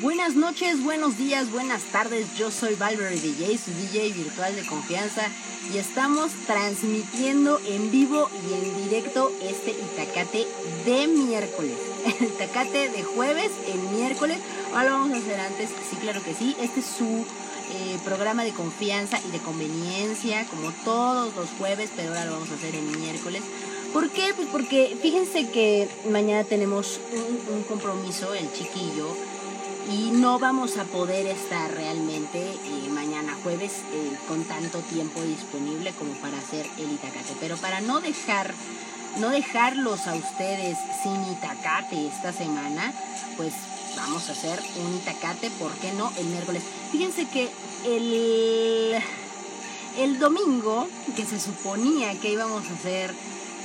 Buenas noches, buenos días, buenas tardes. Yo soy Valverde DJ, su DJ virtual de confianza, y estamos transmitiendo en vivo y en directo este Itacate de miércoles. El Itacate de jueves en miércoles. Ahora lo vamos a hacer antes, sí, claro que sí. Este es su eh, programa de confianza y de conveniencia, como todos los jueves, pero ahora lo vamos a hacer en miércoles. ¿Por qué? Pues porque fíjense que mañana tenemos un, un compromiso, el chiquillo y no vamos a poder estar realmente eh, mañana jueves eh, con tanto tiempo disponible como para hacer el itacate. Pero para no dejar, no dejarlos a ustedes sin itacate esta semana, pues vamos a hacer un itacate, ¿por qué no? El miércoles. Fíjense que el, el domingo, que se suponía que íbamos a hacer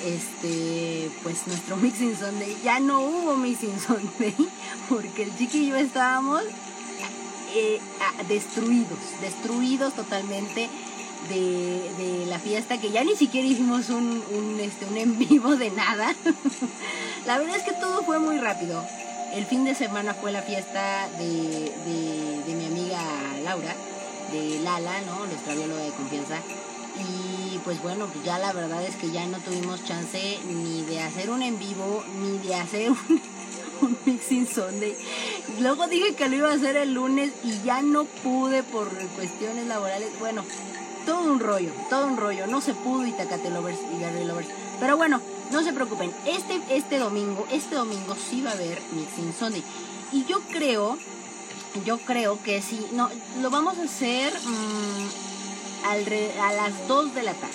este, pues nuestro Mixing Sunday, ya no hubo Mixing Sunday, porque el chiqui y yo estábamos eh, destruidos, destruidos totalmente de, la fiesta, que ya ni siquiera hicimos un, un, este, un en vivo de nada. la verdad es que todo fue muy rápido. El fin de semana fue la fiesta de, de, de mi amiga Laura, de Lala, ¿no? Nuestra bióloga de confianza y pues bueno, pues ya la verdad es que ya no tuvimos chance ni de hacer un en vivo, ni de hacer un, un mixing Sunday. Luego dije que lo iba a hacer el lunes y ya no pude por cuestiones laborales. Bueno, todo un rollo, todo un rollo. No se pudo Itacate Lovers y Gary Lovers. Pero bueno, no se preocupen. Este, este domingo, este domingo sí va a haber Mixing Sunday. Y yo creo, yo creo que sí, no, lo vamos a hacer... Mmm, a las 2 de la tarde.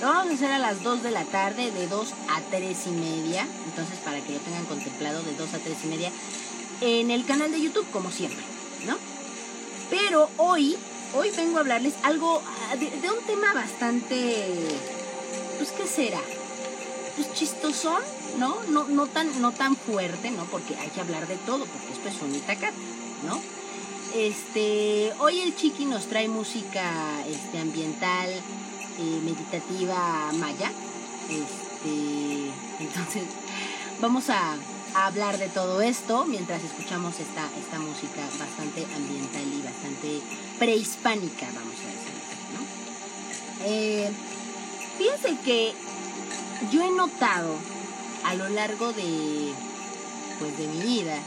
Lo vamos a hacer a las 2 de la tarde, de 2 a 3 y media. Entonces, para que lo tengan contemplado, de 2 a 3 y media, en el canal de YouTube, como siempre, ¿no? Pero hoy, hoy vengo a hablarles algo ah, de, un tema bastante. Pues, ¿qué será? Pues chistosón, ¿no? No, no, tan, no tan fuerte, ¿no? Porque hay que hablar de todo, porque esto es un itacate, ¿no? Este, hoy el Chiqui nos trae música este, ambiental, eh, meditativa maya. Este, entonces, vamos a, hablar de todo esto mientras escuchamos esta, esta música bastante ambiental y bastante prehispánica, vamos a decir ¿no? Eh, fíjense que yo he notado a lo largo de, pues, de mi vida,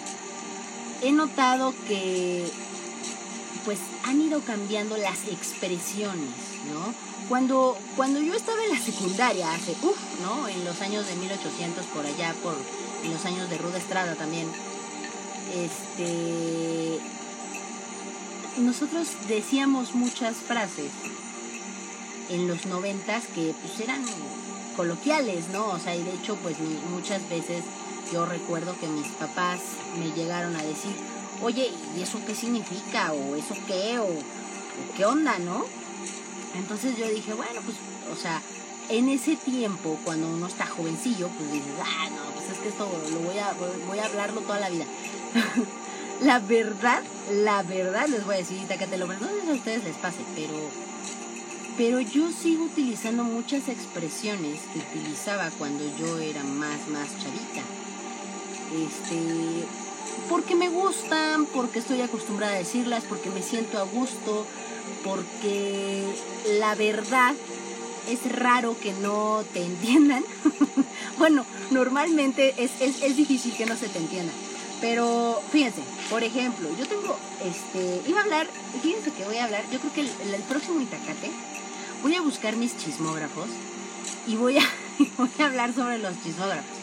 he notado que pues han ido cambiando las expresiones, ¿no? Cuando, cuando yo estaba en la secundaria, hace, uff, ¿no? En los años de 1800, por allá, por en los años de Ruda Estrada también, este, nosotros decíamos muchas frases en los noventas que pues eran coloquiales, ¿no? O sea, y de hecho, pues muchas veces yo recuerdo que mis papás me llegaron a decir, oye, ¿y eso qué significa? ¿O eso qué? ¿O, qué onda, no? Entonces yo dije, bueno, pues, o sea, en ese tiempo, cuando uno está jovencillo, pues dices, ah, no, pues es que esto lo voy a, voy a hablarlo toda la vida. la verdad, la verdad, les voy a decir, que te lo si a ustedes les pase, pero, pero yo sigo utilizando muchas expresiones que utilizaba cuando yo era más, más chavita. Este, porque me gustan, porque estoy acostumbrada a decirlas, porque me siento a gusto, porque la verdad es raro que no te entiendan. bueno, normalmente es, es, difícil que no se te entienda. Pero fíjense, por ejemplo, yo tengo, este, iba a hablar, fíjense que voy a hablar, yo creo que el, el próximo Itacate voy a buscar mis chismógrafos y voy a, voy a hablar sobre los chismógrafos.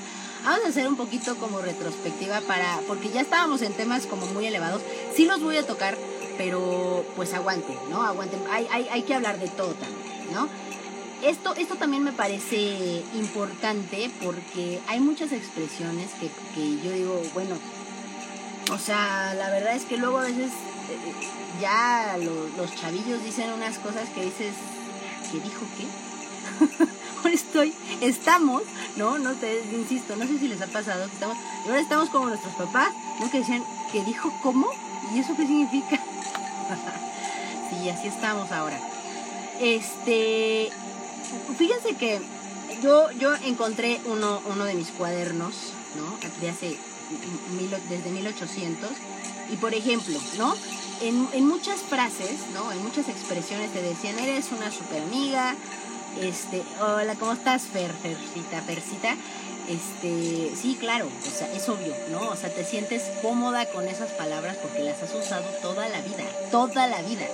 Vamos a hacer un poquito como retrospectiva para, porque ya estábamos en temas como muy elevados. Sí los voy a tocar, pero pues aguanten, ¿no? Aguanten. Hay, hay, que hablar de todo también, ¿no? Esto, esto también me parece importante porque hay muchas expresiones que, que yo digo, bueno, o sea, la verdad es que luego a veces eh, ya los chavillos dicen unas cosas que dices, ¿qué dijo qué? estoy, estamos, ¿no? No te, insisto, no sé si les ha pasado estamos, ahora estamos como nuestros papás, ¿no? Que decían, que dijo cómo? ¿Y eso qué significa? sí, así estamos ahora. Este, fíjense que yo, yo encontré uno, uno de mis cuadernos, ¿no? De hace, desde 1800, Y por ejemplo, ¿no? En, en muchas frases, ¿no? En muchas expresiones te decían, eres una super amiga, este, hola, ¿cómo estás, Fer, Fercita, Fercita? Este, sí, claro, o sea, es obvio, ¿no? O sea, te sientes cómoda con esas palabras porque las has usado toda la vida, toda la vida.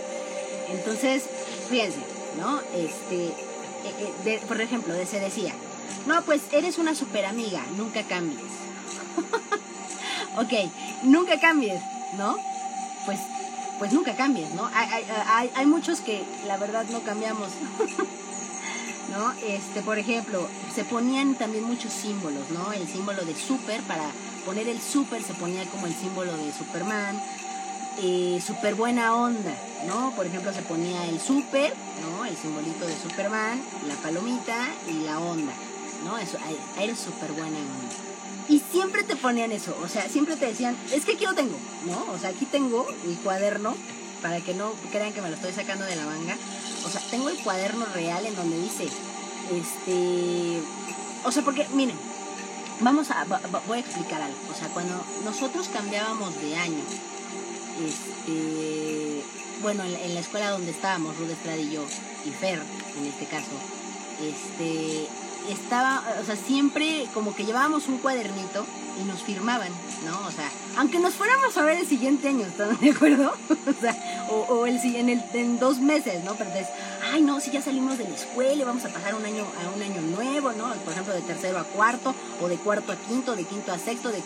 Entonces, fíjense, ¿no? Este, eh, eh, por ejemplo, se decía, no, pues eres una super amiga, nunca cambies. ok, nunca cambies, ¿no? Pues, pues nunca cambies, ¿no? Hay, muchos que la verdad no cambiamos. ¿no? Este, por ejemplo, se ponían también muchos símbolos, ¿no? El símbolo de super, para poner el super se ponía como el símbolo de Superman, eh, super buena onda, ¿no? Por ejemplo, se ponía el super, ¿no? El simbolito de Superman, la palomita y la onda, ¿no? Eso, eres super buena onda. Y siempre te ponían eso, o sea, siempre te decían, es que aquí lo tengo, ¿no? O sea, aquí tengo mi cuaderno, para que no crean que me lo estoy sacando de la manga. O sea, tengo el cuaderno real en donde dice, este, o sea, porque, miren, vamos a, voy a explicar algo. O sea, cuando nosotros cambiábamos de año, este, bueno, en la, escuela donde estábamos, Ruth Estrada y yo, y Fer, en este caso, este, estaba, o sea, siempre como que llevábamos un cuadernito y nos firmaban, ¿no? O sea, aunque nos fuéramos a ver el siguiente año, ¿están de acuerdo? o sea, o, el, en, el, en dos meses, ¿no? Pero entonces, ay, no, si ya salimos de la escuela y vamos a pasar un año a un año nuevo, ¿no? Por ejemplo, de tercero a cuarto, o de cuarto a quinto, de quinto a sexto, de,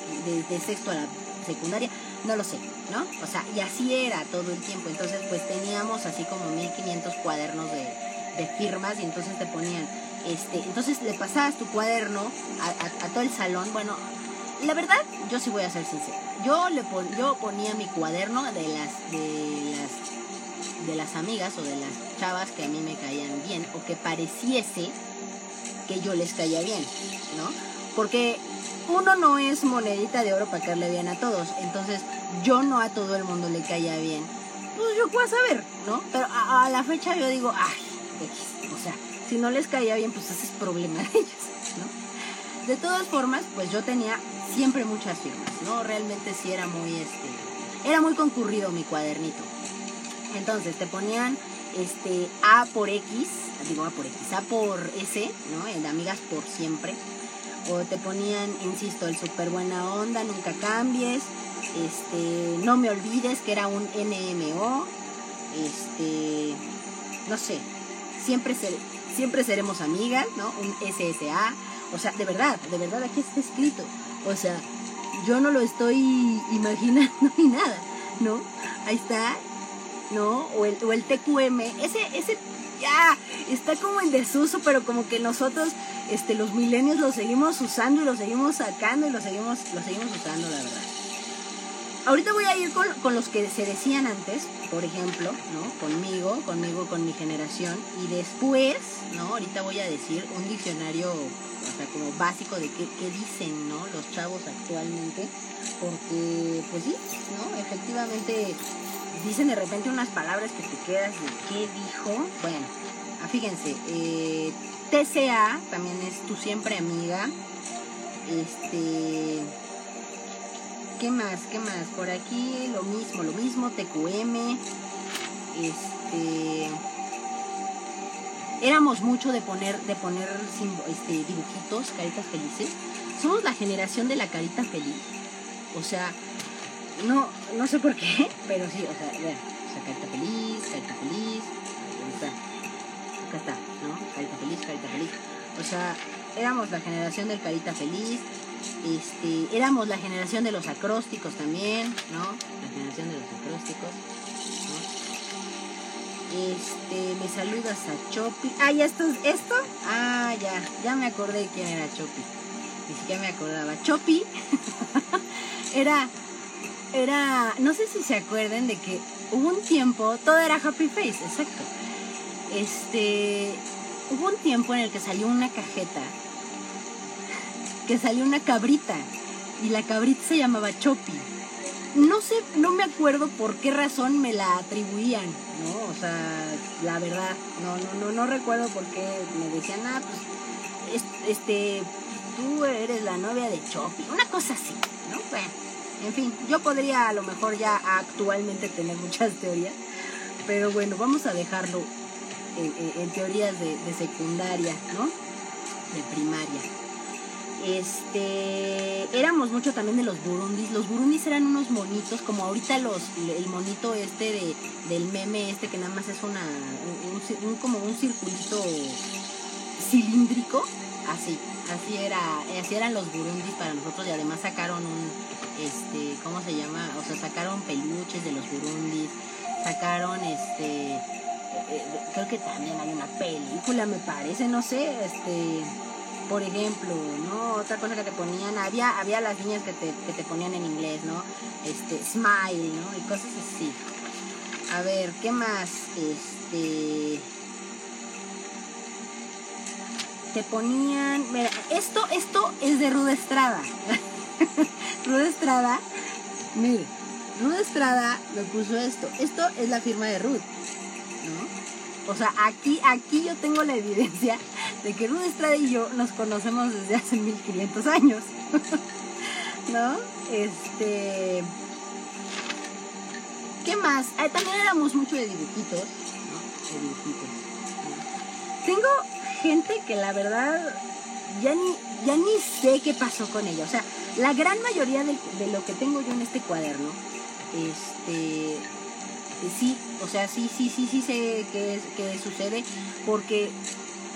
de, sexto a la secundaria, no lo sé, ¿no? O sea, y así era todo el tiempo. Entonces, pues teníamos así como 1500 cuadernos de, de firmas y entonces te ponían, este, entonces le pasabas tu cuaderno a, todo el salón, bueno, la verdad, yo sí voy a ser sincera. Yo le yo ponía mi cuaderno de las de las de las amigas o de las chavas que a mí me caían bien o que pareciese que yo les caía bien, ¿no? Porque uno no es monedita de oro para caerle bien a todos, entonces yo no a todo el mundo le caía bien. Pues yo puedo saber, ¿no? Pero a, la fecha yo digo, ay, o sea, si no les caía bien, pues ese es problema de ellos, ¿no? De todas formas, pues yo tenía siempre muchas firmas, ¿no? Realmente sí era muy, este, era muy concurrido mi cuadernito. Entonces te ponían este A por X, digo A por X, A por S, ¿no? El de amigas por siempre. O te ponían, insisto, el super buena onda, nunca cambies. Este, no me olvides que era un NMO. Este, no sé, siempre, siempre seremos amigas, ¿no? Un SSA. O sea, de verdad, de verdad aquí está escrito. O sea, yo no lo estoy imaginando ni nada, ¿no? Ahí está, ¿no? O el, o el TQM, ese, ese ya está como en desuso, pero como que nosotros, este, los milenios lo seguimos usando y lo seguimos sacando y lo seguimos, lo seguimos usando, la verdad. Ahorita voy a ir con, con, los que se decían antes, por ejemplo, ¿no? Conmigo, conmigo, con mi generación. Y después, ¿no? Ahorita voy a decir un diccionario o sea, como básico de qué, dicen, ¿no? Los chavos actualmente, porque, pues sí, ¿no? Efectivamente dicen de repente unas palabras que te quedas de qué dijo. Bueno, ah, fíjense, eh, TCA también es tu siempre amiga. Este. ¿Qué más? ¿Qué más? Por aquí lo mismo, lo mismo, TQM. Este éramos mucho de poner, de poner este, dibujitos, caritas felices. Somos la generación de la carita feliz. O sea, no, no sé por qué, pero sí, o sea, vean, o sea, carita feliz, carita feliz, ahí está, acá está, ¿no? Carita feliz, carita feliz. O sea, éramos la generación del carita feliz, este, éramos la generación de los acrósticos también, ¿no? La generación de los acrósticos. Este, me saludas a Chopi. Ah, ya esto, esto. Ah, ya, ya me acordé quién era Chopi. Ni siquiera me acordaba. Chopi era, era, no sé si se acuerden de que hubo un tiempo, todo era Happy Face, exacto. Este, hubo un tiempo en el que salió una cajeta, que salió una cabrita, y la cabrita se llamaba Chopi no sé, no me acuerdo por qué razón me la atribuían, ¿no? O sea, la verdad, no, no, no, no recuerdo por qué me decían, ah, pues, este, tú eres la novia de Chopi, una cosa así, ¿no? Bueno, En fin, yo podría a lo mejor ya actualmente tener muchas teorías, pero bueno, vamos a dejarlo en, teorías de secundaria, ¿no? De primaria. Este, éramos mucho también de los burundis. Los burundis eran unos monitos, como ahorita los, el monito este de, del meme este que nada más es una, un, como un circulito cilíndrico, así, así era, así eran los burundis para nosotros y además sacaron un, este, ¿cómo se llama? O sea, sacaron peluches de los burundis, sacaron este, eh, eh, creo que también hay una película, me parece, no sé, este por ejemplo, ¿no? Otra cosa que te ponían, había, había las líneas que te, que te ponían en inglés, ¿no? Este, smile, ¿no? Y cosas así. A ver, ¿qué más? Este. Te ponían. Mira, esto, esto es de Ruda Estrada. Ruda Estrada, mire, Ruda Estrada me puso esto. Esto es la firma de Ruth, ¿no? O sea, aquí, aquí yo tengo la evidencia de que Ruth Estrada y yo nos conocemos desde hace 1500 años. ¿No? Este. ¿Qué más? Ah, también éramos mucho de dibujitos. ¿no? De dibujitos. Tengo gente que la verdad ya ni, ya ni sé qué pasó con ella. O sea, la gran mayoría de, lo que tengo yo en este cuaderno, este, sí, o sea, sí, sí, sí, sí sé qué, qué sucede, porque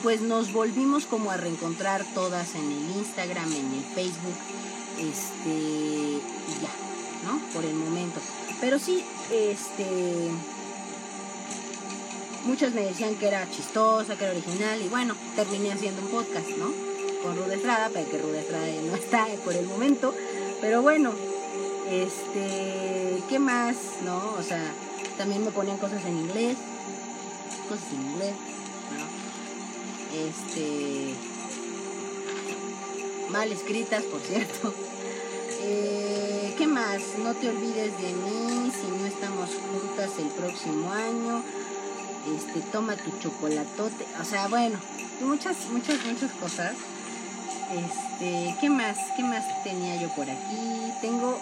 pues nos volvimos como a reencontrar todas en el Instagram, en el Facebook, este, y ya, ¿no? Por el momento. Pero sí, este, muchas me decían que era chistosa, que era original, y bueno, terminé haciendo un podcast, ¿no? Con Ruda Estrada, para que Ruda Estrada no está por el momento, pero bueno, este, ¿qué más? ¿No? O sea, también me ponían cosas en inglés, cosas en inglés, este mal escritas, por cierto. Eh, ¿Qué más? No te olvides de mí si no estamos juntas el próximo año. Este, toma tu chocolatote. O sea, bueno, muchas, muchas, muchas cosas. Este, ¿qué más? ¿Qué más tenía yo por aquí? Tengo,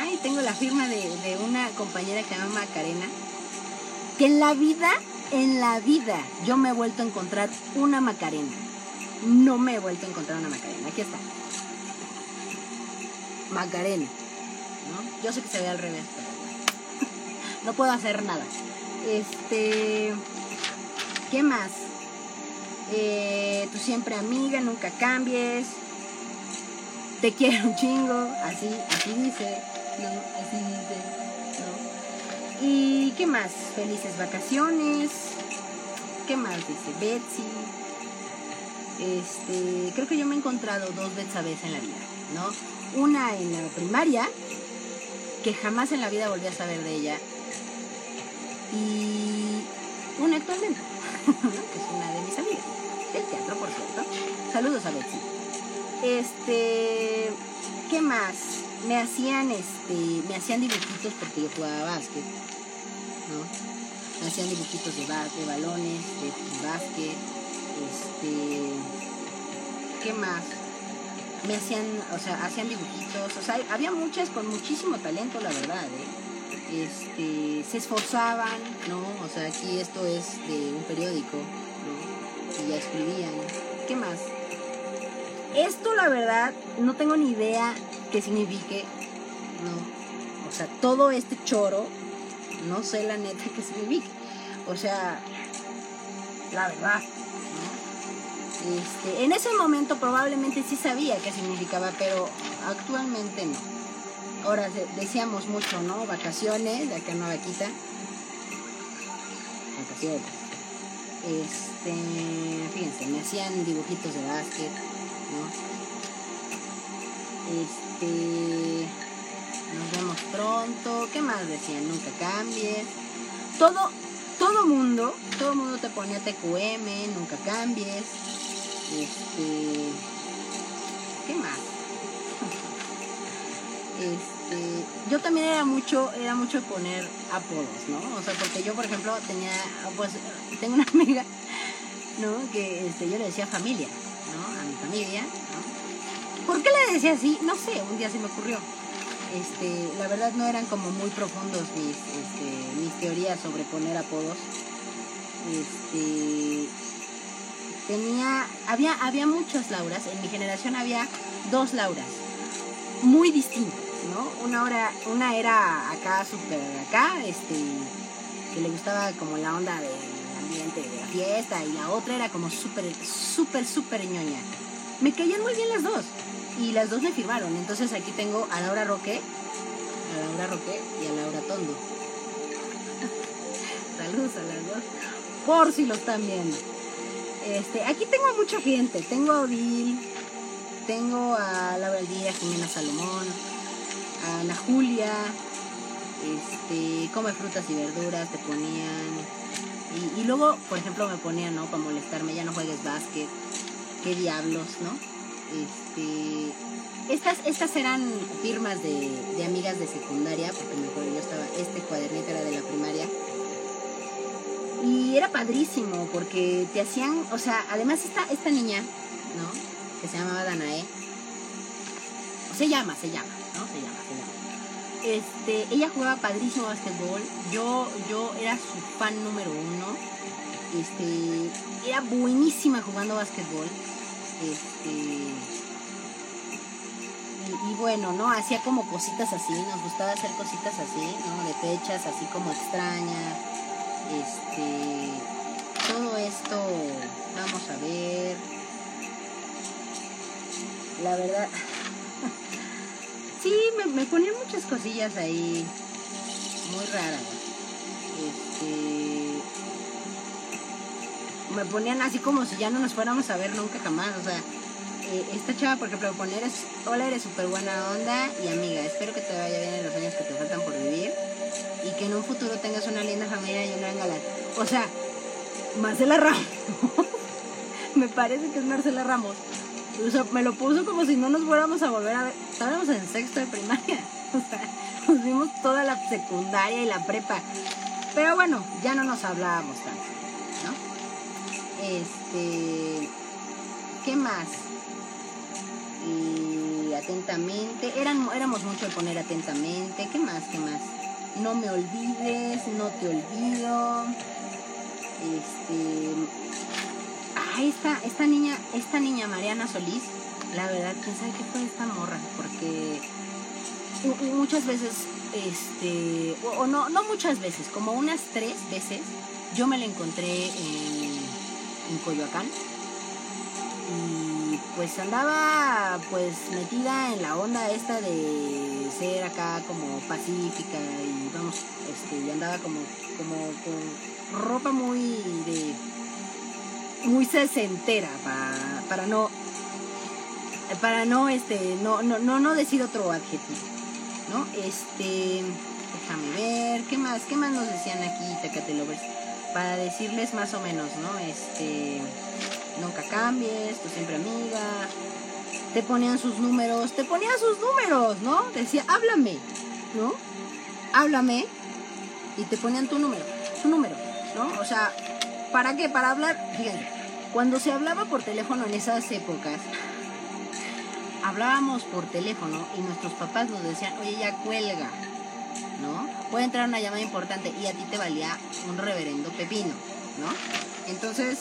ay, tengo la firma de, una compañera que se llama Macarena. Que en la vida en la vida yo me he vuelto a encontrar una Macarena. No me he vuelto a encontrar una Macarena. Aquí está. Macarena. ¿no? Yo sé que se ve al revés, pero no puedo hacer nada. Este. ¿Qué más? Eh, tú siempre amiga, nunca cambies. Te quiero un chingo. Así, así dice. No, así dice. ¿Y qué más? Felices vacaciones. ¿Qué más dice Betsy? Este, creo que yo me he encontrado dos veces en la vida, ¿no? Una en la primaria, que jamás en la vida volví a saber de ella. Y una actualmente, que es una de mis amigas, del teatro, por cierto. Saludos a Betsy. Este, ¿qué más? Me hacían, este, me hacían dibujitos porque yo jugaba básquet me hacían dibujitos de, de balones, de básquet, este, ¿qué más? Me hacían, o sea, hacían dibujitos, o sea, había muchas con muchísimo talento, la verdad, ¿eh? Este, se esforzaban, ¿no? O sea, aquí esto es de un periódico, ¿no? Y ya escribían. ¿Qué más? Esto, la verdad, no tengo ni idea qué signifique, ¿no? O sea, todo este choro no sé la neta que significa. O sea, la verdad. Este, en ese momento probablemente sí sabía qué significaba, pero actualmente no. Ahora decíamos mucho, ¿no? Vacaciones, de acá no vaquita. Vacaciones. Este, fíjense, me hacían dibujitos de básquet, ¿no? Este, nos vemos pronto, ¿qué más decían? Nunca cambies. Todo, todo mundo, todo mundo te ponía TQM, nunca cambies. Este, ¿qué más? Este, yo también era mucho, era mucho poner apodos, ¿no? O sea, porque yo, por ejemplo, tenía, pues, tengo una amiga, ¿no? Que este, yo le decía familia, ¿no? A mi familia, ¿no? ¿Por qué le decía así? No sé, un día se me ocurrió. Este, la verdad no eran como muy profundos mis, este, teorías sobre poner apodos. Este, tenía, había, había muchas Lauras, en mi generación había dos Lauras, muy distintas, ¿no? Una, hora, una era acá, súper acá, este, que le gustaba como la onda del ambiente de la fiesta, y la otra era como súper, súper, súper ñoña. Me caían muy bien las dos, y las dos me firmaron, entonces aquí tengo a Laura Roque, a Laura Roque y a Laura Tondo. Saludos a las dos, por si lo están viendo. Este, aquí tengo a mucha gente. Tengo a Odil, tengo a Laura Díaz, Jimena Salomón, a Ana Julia, este, come frutas y verduras, te ponían. Y, luego, por ejemplo, me ponían, ¿no? Para molestarme, ya no juegues básquet, qué diablos, ¿no? Este, estas, estas eran firmas de, de amigas de secundaria, porque me acuerdo, yo estaba, este cuadernito era de la primaria y era padrísimo porque te hacían, o sea, además esta, esta niña, ¿no? Que se llamaba Danae. Se llama, se llama, ¿no? Se llama, se llama. Este, ella jugaba padrísimo básquetbol. Yo, yo era su fan número uno. Este, era buenísima jugando básquetbol. Este, y, bueno, ¿no? Hacía como cositas así, nos gustaba hacer cositas así, ¿no? De fechas así como extrañas este, todo esto, vamos a ver. La verdad, sí, me, me ponían muchas cosillas ahí muy raras. Este, me ponían así como si ya no nos fuéramos a ver nunca jamás. O sea, eh, esta chava, por ejemplo, poner es, hola, eres súper buena onda y amiga, espero que te vaya bien en los años que te faltan por vivir y que en un futuro tengas una linda familia y una gran O sea, Marcela Ramos. me parece que es Marcela Ramos. O sea, me lo puso como si no nos fuéramos a volver a ver. Estábamos en sexto de primaria. O sea, nos vimos toda la secundaria y la prepa. Pero bueno, ya no nos hablábamos tanto. Este. ¿Qué más? Atentamente. Eran, éramos mucho de poner atentamente. ¿Qué más? ¿Qué más? no me olvides, no te olvido. Este. Ah, esta, esta niña, esta niña Mariana Solís, la verdad, quién sabe qué fue esta morra, porque muchas veces, este, o, no, no muchas veces, como unas tres veces, yo me la encontré en, en Coyoacán y pues andaba pues metida en la onda esta de ser acá como pacífica y vamos, este, y andaba como, como con ropa muy de muy sesentera para, para no para no este no, no, no, no decir otro adjetivo, ¿no? Este déjame ver, ¿qué más? ¿Qué más nos decían aquí, Tecate? Para decirles más o menos, ¿no? Este nunca cambies, tú siempre amiga. Te ponían sus números, te ponían sus números, ¿no? Decía, háblame, ¿no? Háblame y te ponían tu número, su número, ¿no? O sea, ¿para qué? Para hablar, fíjense, cuando se hablaba por teléfono en esas épocas, hablábamos por teléfono y nuestros papás nos decían, oye, ya cuelga, ¿no? Puede entrar una llamada importante y a ti te valía un reverendo pepino, ¿no? Entonces,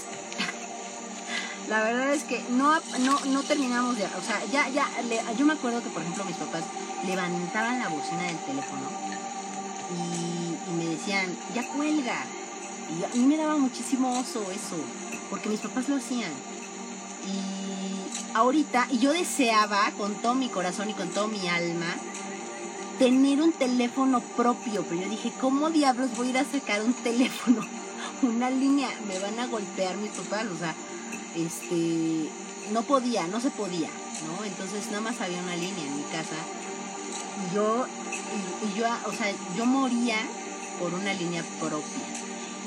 la verdad es que no, no, terminamos de, o sea, ya, ya, yo me acuerdo que por ejemplo mis papás levantaban la bocina del teléfono y, me decían, ya cuelga. Y a mí me daba muchísimo oso eso, porque mis papás lo hacían. Y ahorita, y yo deseaba con todo mi corazón y con todo mi alma, tener un teléfono propio, pero yo dije, ¿cómo diablos voy a ir a sacar un teléfono? Una línea, me van a golpear mis papás, o sea, este, no podía, no se podía, ¿no? Entonces nada más había una línea en mi casa y yo, y, yo, o sea, yo moría por una línea propia.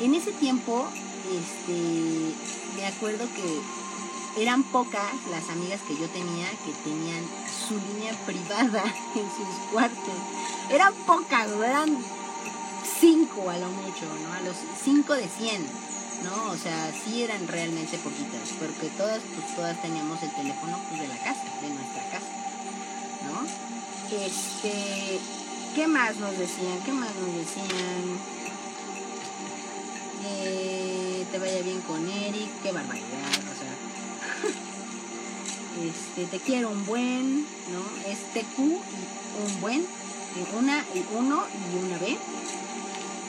En ese tiempo, este, me acuerdo que eran pocas las amigas que yo tenía que tenían su línea privada en sus cuartos. Eran pocas, eran cinco a lo mucho, ¿no? A los cinco de cien. ¿no? O sea, sí eran realmente poquitas, porque todas, pues todas teníamos el teléfono pues, de la casa, de nuestra casa, ¿no? Este, ¿qué más nos decían? ¿Qué más nos decían? Eh, te vaya bien con Eric, qué barbaridad. Este, te quiero un buen, ¿no? Es TQ y un buen, una y uno y una B.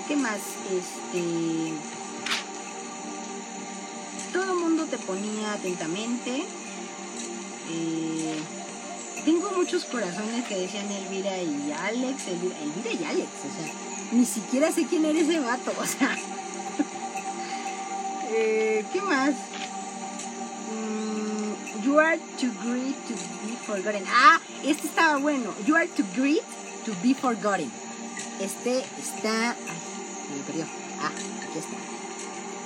¿Qué más? Este. Todo el mundo te ponía atentamente. Eh, tengo muchos corazones que decían Elvira y Alex, Elvira, Elvira y Alex, o sea, ni siquiera sé quién era ese vato, o sea. Eh, ¿Qué más? You are too great to be forgotten. Ah, este estaba bueno. You are too great to be forgotten. Este está. Ay, me perdió. Ah, aquí está.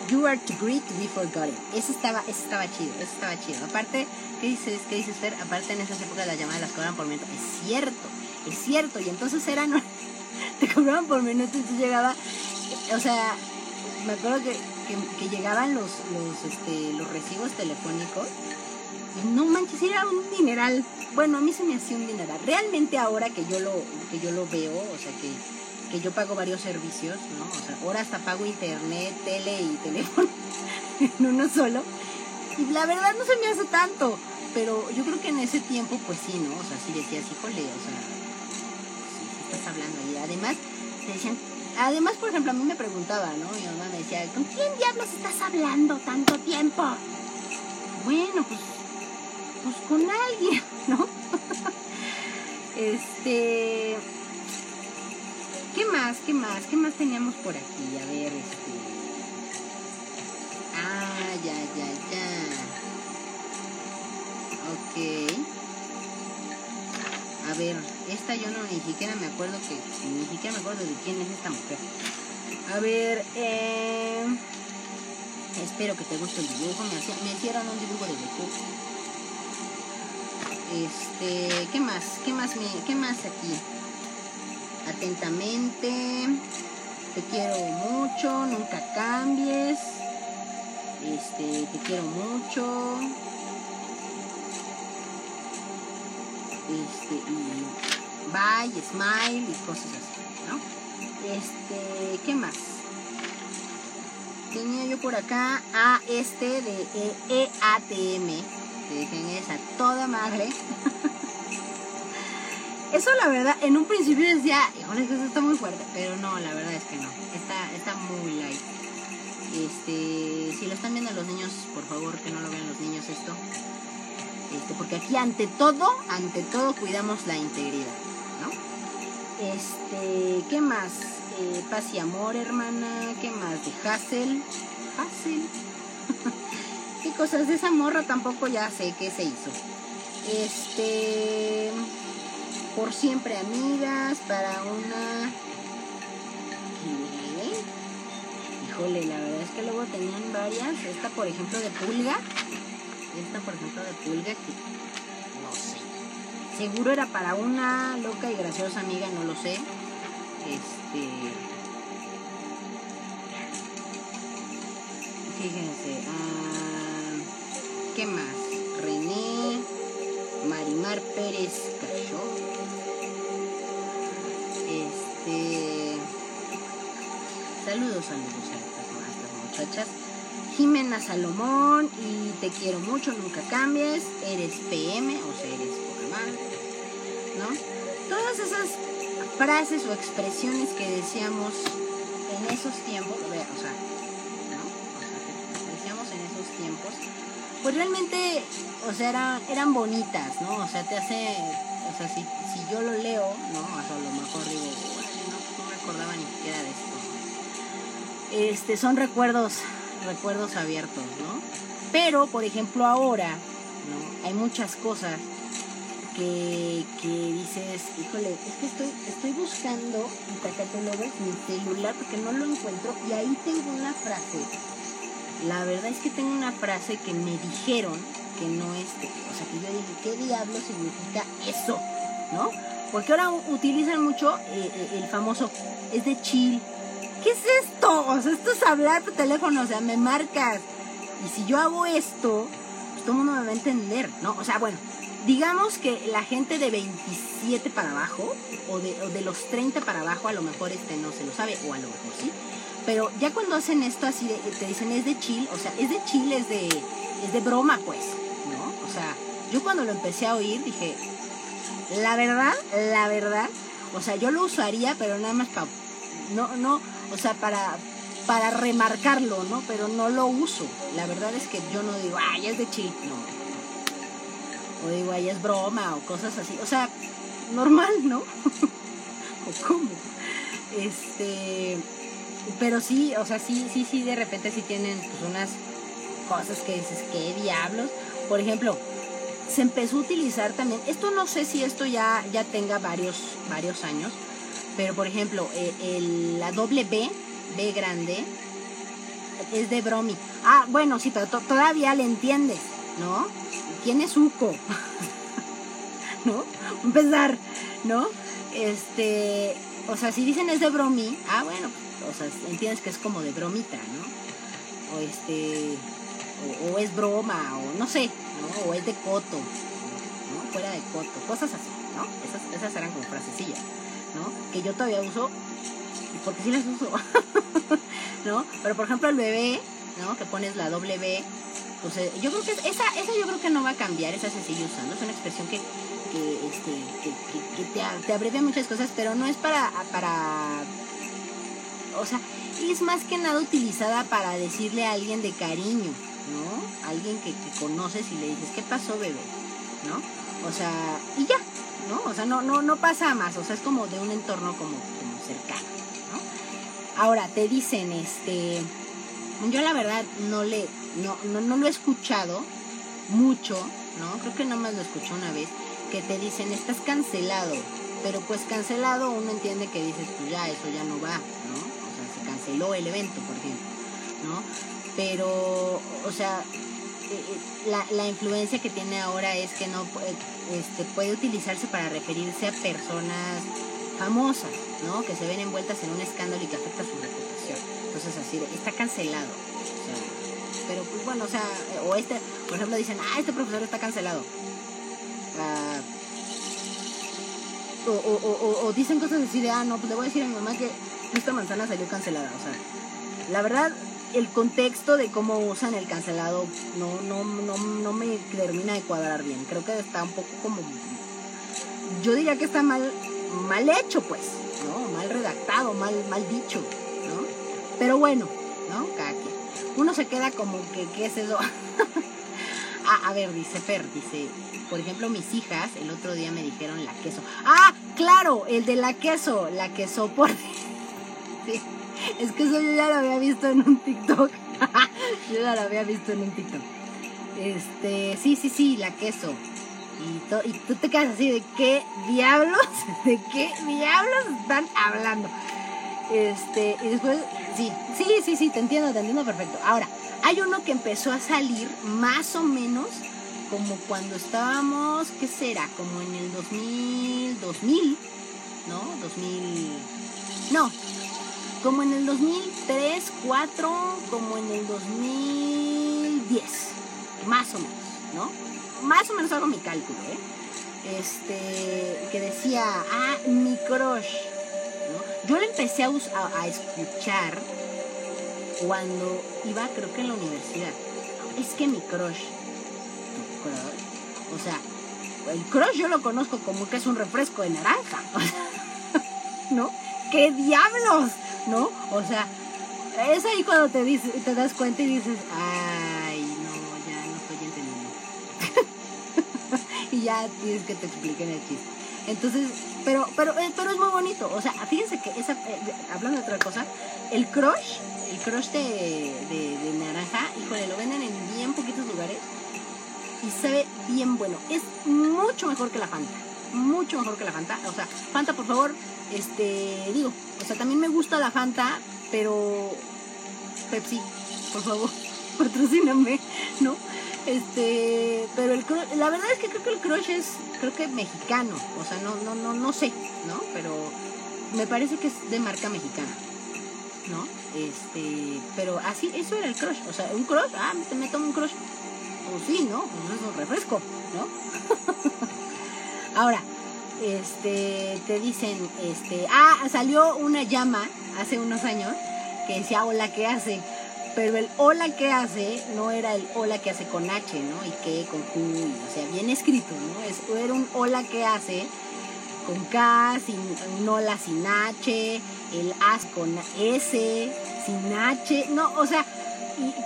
You are too great to be forgotten. Ese estaba, ese estaba chido, ese estaba chido. Aparte, ¿qué dices? ¿Qué dices, Fer? Aparte en esas épocas las llamadas las cobraban por minuto. Es cierto, es cierto. Y entonces eran, te cobraban por minuto tú llegaba, o sea, me acuerdo que, que, que llegaban los, los, este, los recibos telefónicos no manches, era un dineral. Bueno, a mí se me hacía un dineral. Realmente ahora que yo lo, que yo lo veo, o sea que, que yo pago varios servicios, ¿no? O sea, ahora hasta pago internet, tele y teléfono en uno solo. Y la verdad no se me hace tanto. Pero yo creo que en ese tiempo, pues sí, ¿no? O sea, sí decías, híjole, o sea, sí estás hablando. Y además, te decían, además, por ejemplo, a mí me preguntaba, ¿no? Mi mamá me decía, ¿con quién diablos estás hablando tanto tiempo? Bueno, pues, pues con alguien, ¿no? este, ¿qué más? ¿Qué más? ¿Qué más teníamos por aquí? A ver, este, ah, ya, ya, ya. Ok. A ver, esta yo no ni siquiera me acuerdo que, ni siquiera me acuerdo de quién es esta mujer. A ver, eh, espero que te guste el dibujo. Me, hacía- hicieron un dibujo de Goku. Este, ¿qué más? ¿Qué más me, qué más aquí? Atentamente. Te quiero mucho, nunca cambies. Este, te quiero mucho. Este, y bye, smile y cosas así, ¿no? Este, ¿qué más? Tenía yo por acá a este de EATM. Dejen esa toda madre. Eso la verdad, en un principio decía, híjole, eso está muy fuerte, pero no, la verdad es que no. Está, está muy light. Este, si lo están viendo los niños, por favor que no lo vean los niños esto. Este, porque aquí ante todo, ante todo cuidamos la integridad, ¿no? Este, ¿qué más? Eh, paz y amor, hermana. ¿Qué más? De Hassel. Hassel. ¿Qué cosas de esa morra tampoco ya sé qué se hizo? Este, por siempre amigas, para una... ¿Qué? Híjole, la verdad es que luego tenían varias. Esta, por ejemplo, de pulga. Esta, por ejemplo, de pulga, que no sé. Seguro era para una loca y graciosa amiga, no lo sé. Este. Fíjense. ah, ¿Qué más? René. Marimar Pérez Cachó. Este. Saludos, a estas, estas muchachas. Jimena Salomón y te quiero mucho, nunca cambies, eres PM, o sea, eres por mal, ¿no? Todas esas frases o expresiones que decíamos en esos tiempos, pues realmente, o sea, eran, eran bonitas, ¿no? O sea, te hace, o sea, si, si yo lo leo, ¿no? O sea, a lo mejor digo, "Órale, no, no me acordaba ni siquiera de esto. Este, son recuerdos recuerdos abiertos, ¿no? Pero, por ejemplo, ahora, ¿no? Hay muchas cosas que, que dices, híjole, es que estoy, estoy buscando, para que te lo ves, mi celular, porque no lo encuentro, y ahí tengo una frase. La verdad es que tengo una frase que me dijeron que no es, o sea, que yo dije, ¿qué diablo significa eso? ¿No? Porque ahora utilizan mucho eh, eh, el famoso, es de chill, ¿Qué es esto? O sea, esto es hablar por teléfono, o sea, me marcas. Y si yo hago esto, pues todo el mundo me va a entender, ¿no? O sea, bueno, digamos que la gente de 27 para abajo, o de, o de los 30 para abajo, a lo mejor este no se lo sabe, o a lo mejor sí. Pero ya cuando hacen esto así, te dicen es de chill, o sea, es de chill, es de, es de broma, pues, ¿no? O sea, yo cuando lo empecé a oír dije, la verdad, la verdad, o sea, yo lo usaría, pero nada más para, no, no, o sea, para, para remarcarlo, ¿no? Pero no lo uso. La verdad es que yo no digo, ay, es de chill, no. O digo, ay, es broma, o cosas así. O sea, normal, ¿no? o cómo. Este, pero sí, o sea, sí, sí, sí, de repente sí tienen pues, unas cosas que dices, ¿qué diablos? Por ejemplo, se empezó a utilizar también, esto no sé si esto ya, ya tenga varios, varios años, pero por ejemplo, el, la doble B, B grande, es de bromi. Ah, bueno, sí, pero todavía le entiendes, ¿no? ¿Quién es Uco? ¿No? Empezar, ¿no? Este, o sea, si dicen es de bromi, ah, bueno, o sea, entiendes que es como de bromita, ¿no? O este, o, es broma, o no sé, ¿no? O es de coto, ¿no? Fuera de coto, cosas así, ¿no? Esas, esas eran como frasecillas, ¿no? Que yo todavía uso, porque sí las uso, ¿no? Pero por ejemplo el bebé, ¿no? Que pones la B, pues eh, yo creo que esa, esa yo creo que no va a cambiar, esa se sigue usando, es una expresión que, que, este, que, te, te abrevia muchas cosas, pero no es para, para, o sea, es más que nada utilizada para decirle a alguien de cariño, ¿no? Alguien que, conoces y le dices, ¿qué pasó, bebé? ¿No? O sea, y ya, ¿no? O sea, no, no, no pasa más, o sea, es como de un entorno como, cercano, ¿no? Ahora, te dicen, este, yo la verdad no le, no, no, no lo he escuchado mucho, ¿no? Creo que nomás lo escuché una vez, que te dicen, estás cancelado, pero pues cancelado uno entiende que dices, pues ya, eso ya no va, ¿no? O canceló el evento, por ejemplo, ¿no? pero, o sea, eh, eh, la, la, influencia que tiene ahora es que no este, puede utilizarse para referirse a personas famosas, ¿no? Que se ven envueltas en un escándalo y que afecta su reputación. Entonces así, está cancelado. pero pues bueno, o sea, o este, por ejemplo, dicen, ah, este profesor está cancelado. Ah, o, o, o, dicen cosas así de, ah, no, pues le voy a decir a mi mamá que esta manzana salió cancelada. O sea, la verdad, el contexto de cómo usan el cancelado no, no, no, no me termina de cuadrar bien. Creo que está un poco como. Yo diría que está mal, mal hecho, pues, ¿no? Mal redactado, mal, mal dicho, ¿no? Pero bueno, ¿no? Cada quien. Uno se queda como que, ¿qué es eso? ah, a ver, dice Fer, dice, por ejemplo, mis hijas el otro día me dijeron la queso. Ah, claro, el de la queso, la queso por... Es que eso yo ya lo había visto en un TikTok. yo ya lo había visto en un TikTok. Este, sí, sí, sí, la queso. Y, y tú te quedas así de qué diablos, de qué diablos están hablando. Este, y después, sí, sí, sí, sí, te entiendo, te entiendo perfecto. Ahora, hay uno que empezó a salir más o menos como cuando estábamos, ¿qué será? Como en el 2000, 2000, ¿no? 2000, no, como en el 2003, 4, como en el 2010, más o menos, ¿no? Más o menos hago mi cálculo, ¿eh? Este, que decía, ah, mi crush. Yo lo empecé a, a, escuchar cuando iba, creo que en la universidad. Es que mi crush, tu crush, o sea, el crush yo lo conozco como que es un refresco de naranja, ¿no? ¿Qué diablos? ¿No? O sea, es ahí cuando te, dices, te das cuenta y dices, ay, no, ya no estoy entendiendo. y ya tienes que te expliquen el chiste. Entonces, pero, pero, eh, pero es muy bonito. O sea, fíjense que esa, eh, hablando de otra cosa, el crush, el crush de, de, naranja, híjole, lo venden en bien poquitos lugares y se ve bien bueno. Es mucho mejor que la Fanta. Mucho mejor que la Fanta. O sea, Fanta, por favor, este, digo, o sea, también me gusta la Fanta, pero Pepsi, por favor, patrocíname, ¿no? Este, pero el la verdad es que creo que el crush es, creo que mexicano, o sea, no, no, no, no sé, ¿no? Pero me parece que es de marca mexicana, ¿no? Este, pero así, eso era el crush, o sea, un crush, ah, me tomo un crush, pues sí, ¿no? Pues es un refresco, ¿no? Ahora, este, te dicen, este, ah, salió una llama hace unos años que decía hola, ¿qué hace? Pero el hola que hace no era el hola que hace con H, ¿no? Y que con Q, o sea, bien escrito, ¿no? Es, era un hola que hace con K, sin, un hola sin H, el as con S, sin H, no, o sea,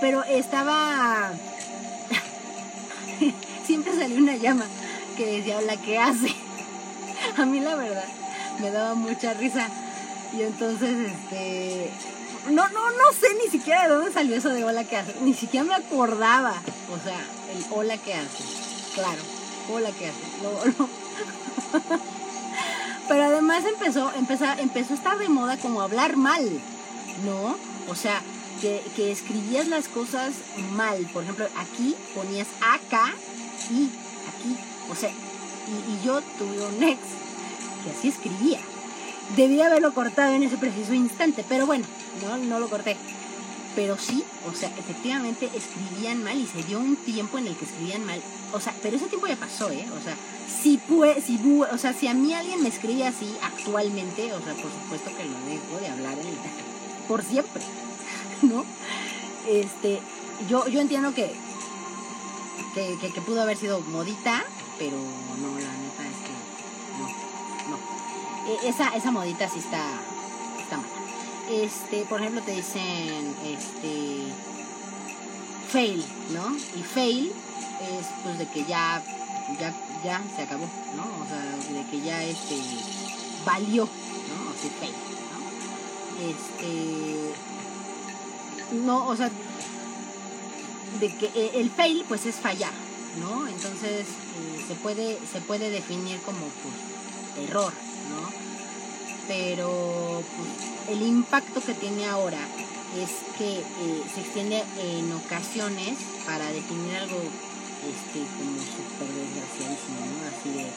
pero estaba... Siempre salió una llama que decía hola que hace. A mí la verdad me daba mucha risa. Y entonces, este, no, no, no sé ni siquiera de dónde salió eso de hola que hace. Ni siquiera me acordaba. O sea, el hola que hace. Claro, hola que hace. Pero además empezó, empezó, empezó a estar de moda como hablar mal, ¿no? O sea, que, que escribías las cosas mal. Por ejemplo, aquí ponías acá y aquí. O sea, y, y yo tuve un ex que así escribía. Debía haberlo cortado en ese preciso instante, pero bueno, no, no lo corté. Pero sí, o sea, efectivamente escribían mal y se dio un tiempo en el que escribían mal. O sea, pero ese tiempo ya pasó, ¿eh? O sea, si, puede, si, o sea, si a mí alguien me escribe así actualmente, o sea, por supuesto que lo dejo de hablar en por siempre, ¿no? Este, yo, yo entiendo que, que, que, que pudo haber sido modita, pero no, la esa, esa modita sí está, está mal este, por ejemplo, te dicen, este, fail, ¿no? Y fail es pues de que ya, ya, ya se acabó, ¿no? O sea, de que ya este, valió, ¿no? O sea, fail, ¿no? Este, no, o sea, de que eh, el fail pues es fallar, ¿no? Entonces eh, se puede, se puede definir como pues error, ¿no? Pero pues el impacto que tiene ahora es que eh, se extiende en ocasiones para definir algo este, como súper desgraciadísimo, ¿no? Así de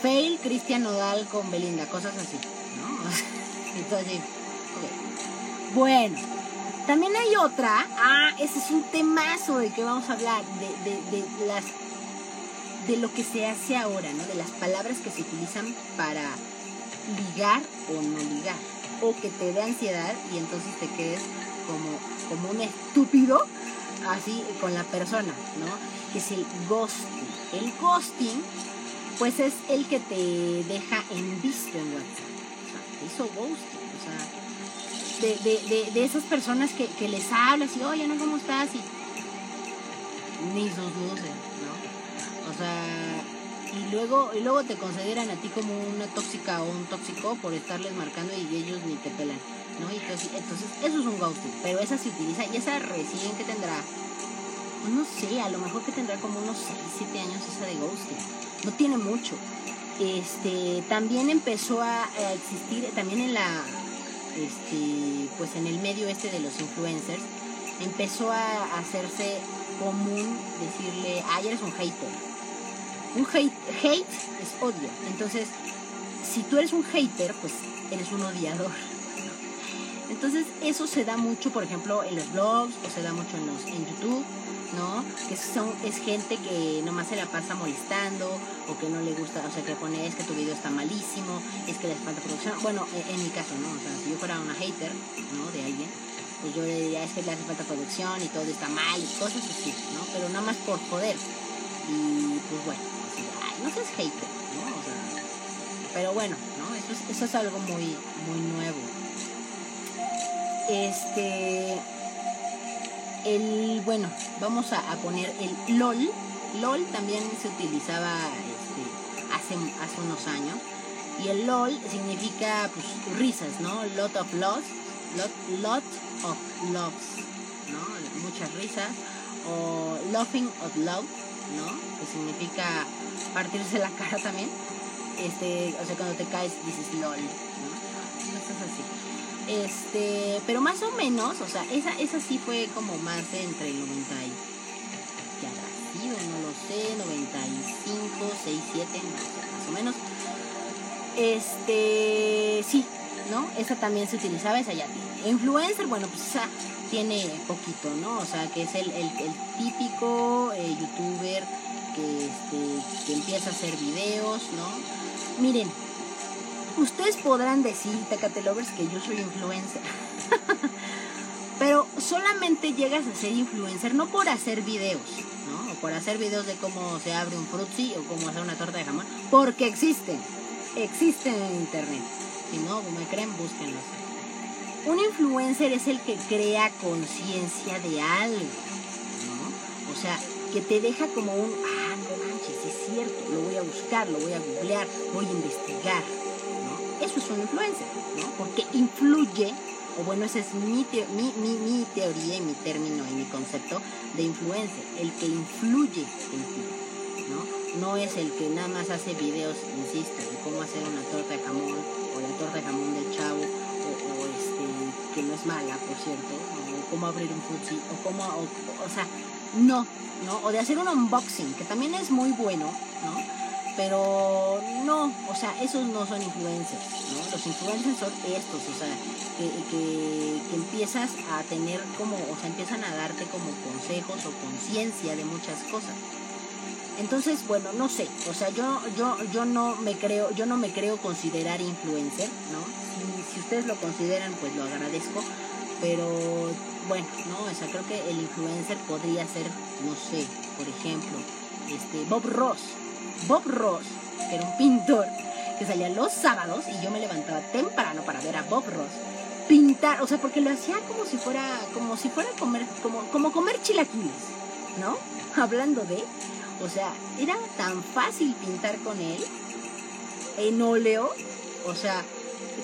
fail Cristian Nodal con Belinda, cosas así, ¿no? Entonces, bueno, también hay otra, ah, ese es un temazo de que vamos a hablar, de, de, de las de lo que se hace ahora, ¿no? De las palabras que se utilizan para ligar o no ligar o que te dé ansiedad y entonces te quedes como, como un estúpido así con la persona, ¿no? Que es el ghosting. El ghosting, pues es el que te deja en visto en WhatsApp. O sea, te hizo ghosting. O sea, de, de, de, esas personas que, que, les hablas y, oye, ¿no? ¿Cómo estás? Y ni sus luces, ¿no? O sea, y luego, y luego te consideran a ti como una tóxica o un tóxico por estarles marcando y ellos ni te pelan, ¿no? Entonces, entonces eso es un ghosting, pero esa se utiliza y esa recién que tendrá, no sé, a lo mejor que tendrá como unos 6, 7 años esa de ghosting, no tiene mucho. Este, también empezó a, a existir, también en la, este, pues en el medio este de los influencers, empezó a hacerse común decirle, ay, eres un hater un hate, hate es odio. Entonces, si tú eres un hater, pues eres un odiador. Entonces, eso se da mucho, por ejemplo, en los blogs o se da mucho en, los, en YouTube, ¿no? Que son, es gente que nomás se la pasa molestando o que no le gusta, o sea, que pone es que tu video está malísimo, es que le falta producción. Bueno, en, mi caso, ¿no? O sea, si yo fuera una hater, ¿no? De alguien, pues yo le diría es que le hace falta producción y todo está mal y cosas así, ¿no? Pero nada más por poder. Y pues bueno, no seas hater, ¿no? O sea, pero bueno, ¿no? Eso es, eso es algo muy, muy nuevo. Este, el, bueno, vamos a, a, poner el LOL. LOL también se utilizaba este, hace, hace unos años. Y el LOL significa pues, risas, ¿no? Lot of loss, lot, lot of loves, ¿no? Muchas risas. O laughing of love, ¿no? Que significa partirse la cara también. Este, o sea, cuando te caes dices LOL, ¿no? Cosas así. Este, pero más o menos, o sea, esa, esa sí fue como más entre el 90 y... ¿Qué? No lo sé, 95, 6, 7, más o menos. Este, sí, ¿no? Esa también se utilizaba, esa ya Influencer, bueno, pues esa tiene poquito, ¿no? O sea, que es el, el, típico eh, youtuber que, empieza a hacer videos, ¿no? Miren, ustedes podrán decir, Tecate Lovers, que yo soy influencer. Pero solamente llegas a ser influencer no por hacer videos, ¿no? O por hacer videos de cómo se abre un frutzi o cómo hacer una torta de jamón, porque existen, existen en internet. Si no me creen, búsquenlos. Un influencer es el que crea conciencia de algo, ¿no? O sea, que te deja como un, cierto, lo voy a buscar, lo voy a googlear, voy a investigar, ¿no? Eso es un influencer, ¿no? Porque influye, o bueno, esa es mi, mi, mi, mi teoría y mi término y mi concepto de influencer, el que influye en ti, ¿no? No es el que nada más hace videos, insisto, de cómo hacer una torta de jamón, o la torta de jamón del chavo, que no es mala, por cierto, o cómo abrir un futsi, o cómo, o, sea, no, ¿no? O de hacer un unboxing, que también es muy bueno, ¿no? Pero no, o sea, esos no son influencers, ¿no? Los influencers son estos, o sea, que, que, que empiezas a tener como, o sea, empiezan a darte como consejos o conciencia de muchas cosas. Entonces, bueno, no sé, o sea, yo, yo, yo no me creo, yo no me creo considerar influencer, ¿no? Si, si ustedes lo consideran, pues lo agradezco, pero bueno, no, o sea, creo que el influencer podría ser, no sé, por ejemplo, este, Bob Ross. Bob Ross, que era un pintor que salía los sábados y yo me levantaba temprano para ver a Bob Ross pintar, o sea, porque lo hacía como si fuera, como si fuera comer, como, como comer chilaquiles, ¿no? Hablando de, o sea, era tan fácil pintar con él en óleo. O sea,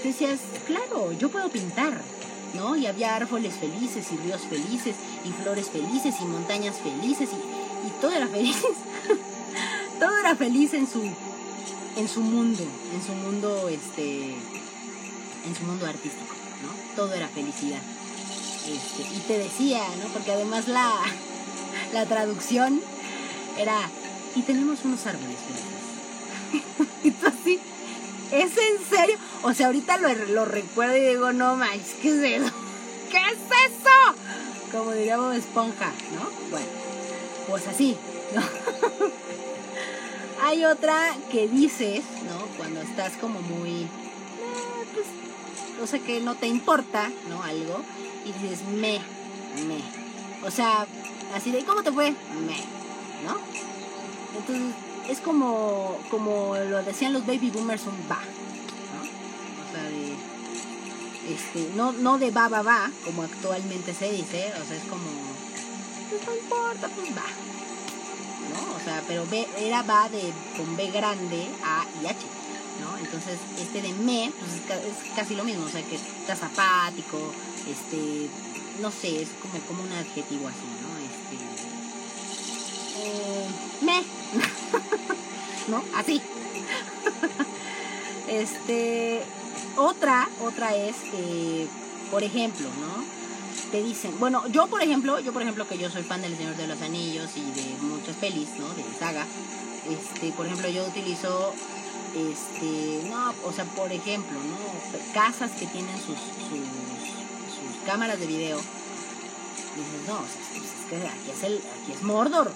decías, claro, yo puedo pintar, ¿no? Y había árboles felices y ríos felices y flores felices y montañas felices y, todo era feliz. todo era feliz en su en su mundo, en su mundo este en su mundo artístico, ¿no? Todo era felicidad. Este, y te decía, ¿no? Porque además la la traducción era, y tenemos unos árboles y tú así, ¿es en serio? O sea, ahorita lo, lo recuerdo y digo, no manches, ¿qué es eso? ¿Qué es eso? Como diríamos Esponja, ¿no? Bueno, pues así, ¿no? Hay otra que dices, ¿no? Cuando estás como muy, o sea, que no te importa, ¿no? Algo, y dices, me, me. O sea, así de, ¿cómo te fue? Me ¿no? Entonces, es como, como lo decían los baby boomers, un va, ¿no? O sea, de, este, no, no de va, va, va, como actualmente se dice, o sea, es como, pues no importa, pues va, ¿no? O sea, pero B, era va de, con B grande, A y H, ¿no? Entonces, este de me, pues es, casi lo mismo, o sea, que estás apático, este, no sé, es como, como un adjetivo así, ¿no? me. ¿No? Así. este, otra, otra es, que por ejemplo, ¿no? Te dicen, bueno, yo por ejemplo, yo por ejemplo que yo soy fan del Señor de los Anillos y de muchas pelis, ¿no? De saga. Este, por ejemplo, yo utilizo este, no, o sea, por ejemplo, ¿no? Casas que tienen sus, sus, cámaras de video. Dices, no, o sea, es que aquí es el, aquí es Mordor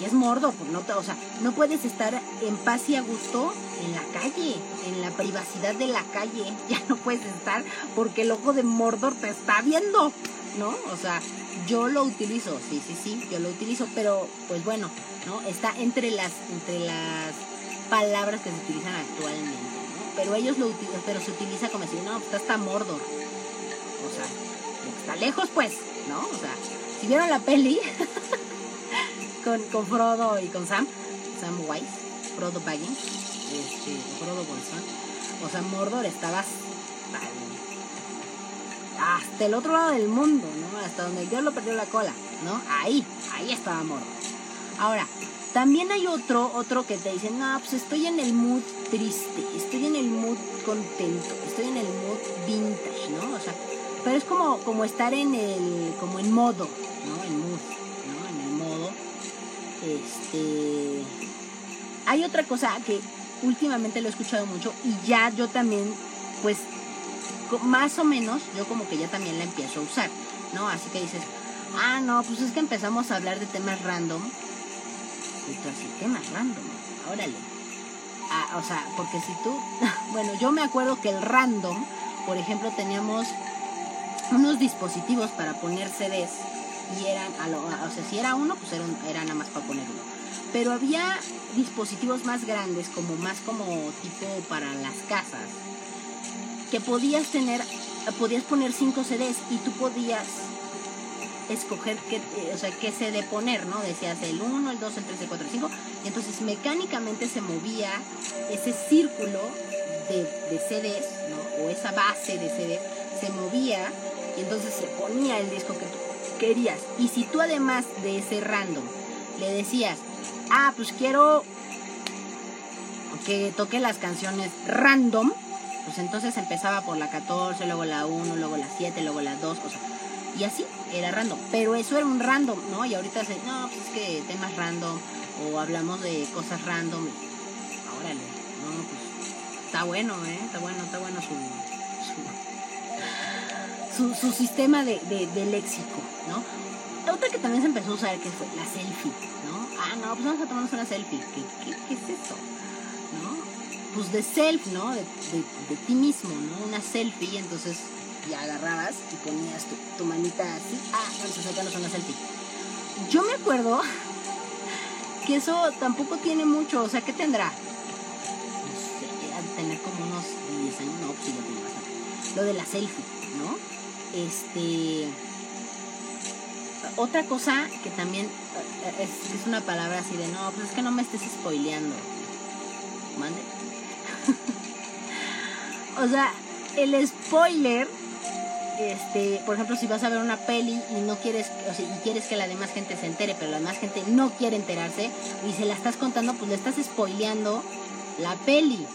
y es mordo, pues no o sea, no puedes estar en paz y a gusto en la calle, en la privacidad de la calle, ya no puedes estar porque el ojo de Mordor te está viendo, ¿no? O sea, yo lo utilizo, sí, sí, sí, yo lo utilizo, pero pues bueno, ¿no? Está entre las, entre las palabras que se utilizan actualmente, ¿no? Pero ellos lo utilizan, pero se utiliza como decir, no, está hasta Mordor. O sea, está lejos, pues, ¿no? O sea, si vieron la peli, con, con Frodo y con Sam, Sam Wise, Frodo Baggins, este, Frodo Bolsón. O sea, Mordor estabas hasta el otro lado del mundo, ¿no? Hasta donde Dios lo perdió la cola, ¿no? Ahí, ahí estaba Mordor. Ahora, también hay otro, otro que te dice, no, pues estoy en el mood triste, estoy en el mood contento, estoy en el mood vintage, ¿no? O sea, pero es como, como estar en el, como en modo, ¿no? En mood. Este, hay otra cosa que últimamente lo he escuchado mucho y ya yo también, pues, más o menos yo como que ya también la empiezo a usar, ¿no? Así que dices, ah, no, pues es que empezamos a hablar de temas random. Y tú así, temas random, órale. Ah, o sea, porque si tú, bueno, yo me acuerdo que el random, por ejemplo, teníamos unos dispositivos para poner CDs y eran, o sea, si era uno, pues era, era nada más para poner uno. Pero había dispositivos más grandes, como más como tipo para las casas, que podías tener, podías poner cinco CDs y tú podías escoger qué, eh, o sea, qué CD poner, ¿no? Decías el 1, el 2, el 3, el 4, el 5. Y entonces mecánicamente se movía ese círculo de, de CDs, ¿no? O esa base de CDs se movía y entonces se ponía el disco que tú querías. Y si tú además de ese random le decías, ah, pues quiero que toque las canciones random, pues entonces empezaba por la 14, luego la 1, luego la 7, luego la 2, o sea, y así era random. Pero eso era un random, ¿no? Y ahorita se, no, pues es que temas random, o hablamos de cosas random, órale, no, pues está bueno, ¿eh? Está bueno, está bueno su, su, su, sistema de, de, léxico, ¿no? Otra que también se empezó a usar que fue la selfie, ¿no? Ah, no, pues vamos a tomarnos una selfie. ¿Qué, qué, qué es eso? pues de self, ¿no? De, ti mismo, ¿no? Una selfie, entonces ya agarrabas y ponías tu, manita así. Ah, ya no son una selfie. Yo me acuerdo que eso tampoco tiene mucho, o sea, ¿qué tendrá? No sé, tener como unos 10 años, no, pues ya tiene bastante. Lo de la selfie, ¿no? Este. Otra cosa que también eh, es, es una palabra así de no, pues es que no me estés spoileando. ¿Mande? o sea, el spoiler, este, por ejemplo, si vas a ver una peli y no quieres, o sea, y quieres que la demás gente se entere, pero la demás gente no quiere enterarse, y se la estás contando, pues le estás spoileando la peli,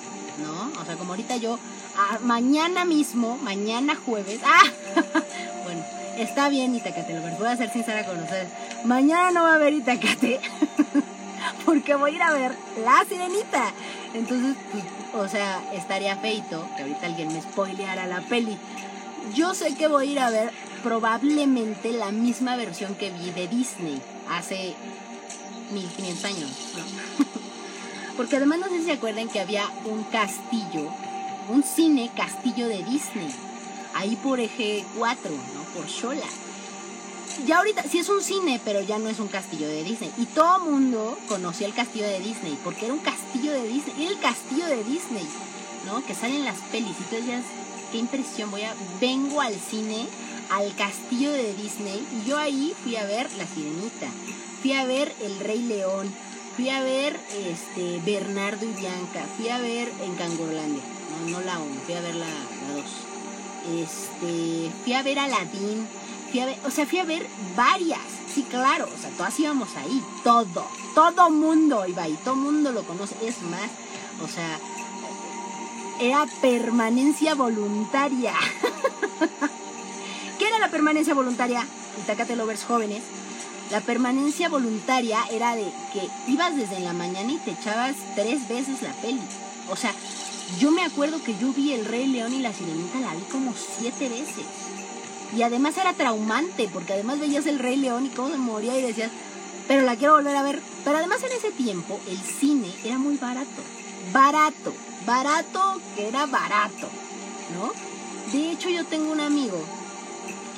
¿no? O sea, como ahorita yo, mañana mismo, mañana jueves, ¡ah! bueno, está bien Itacate, lo voy a ser sincera con ustedes. Mañana no va a haber Itacate. porque voy a ir a ver La Sirenita. Entonces, pues, o sea, estaría feito que ahorita alguien me spoileara la peli. Yo sé que voy a ir a ver probablemente la misma versión que vi de Disney hace 1500 años. Porque además no sé si se acuerdan que había un castillo, un cine castillo de Disney, ahí por eje 4, ¿no? Por Shola ya ahorita sí es un cine, pero ya no es un castillo de Disney. Y todo mundo conocía el castillo de Disney, porque era un castillo de Disney, era el castillo de Disney, ¿no? Que salen las pelis. Y tú decías, qué impresión, voy a, vengo al cine, al castillo de Disney, y yo ahí fui a ver La Sirenita, fui a ver El Rey León, fui a ver este Bernardo y Bianca, fui a ver en Cangolandia, no, no la 1, fui a ver la 2. Este, fui a ver Aladdin, o sea, fui a ver varias, sí, claro, o sea, todas íbamos ahí, todo, todo mundo iba ahí, todo mundo lo conoce, es más, o sea, era permanencia voluntaria. ¿Qué era la permanencia voluntaria? Itacate Lovers jóvenes. La permanencia voluntaria era de que ibas desde la mañana y te echabas tres veces la peli. O sea, yo me acuerdo que yo vi El Rey León y la Sirenita, la vi como siete veces. Y además era traumante, porque además veías el Rey León y cómo se moría y decías, pero la quiero volver a ver. Pero además en ese tiempo el cine era muy barato. Barato. Barato que era barato. ¿No? De hecho yo tengo un amigo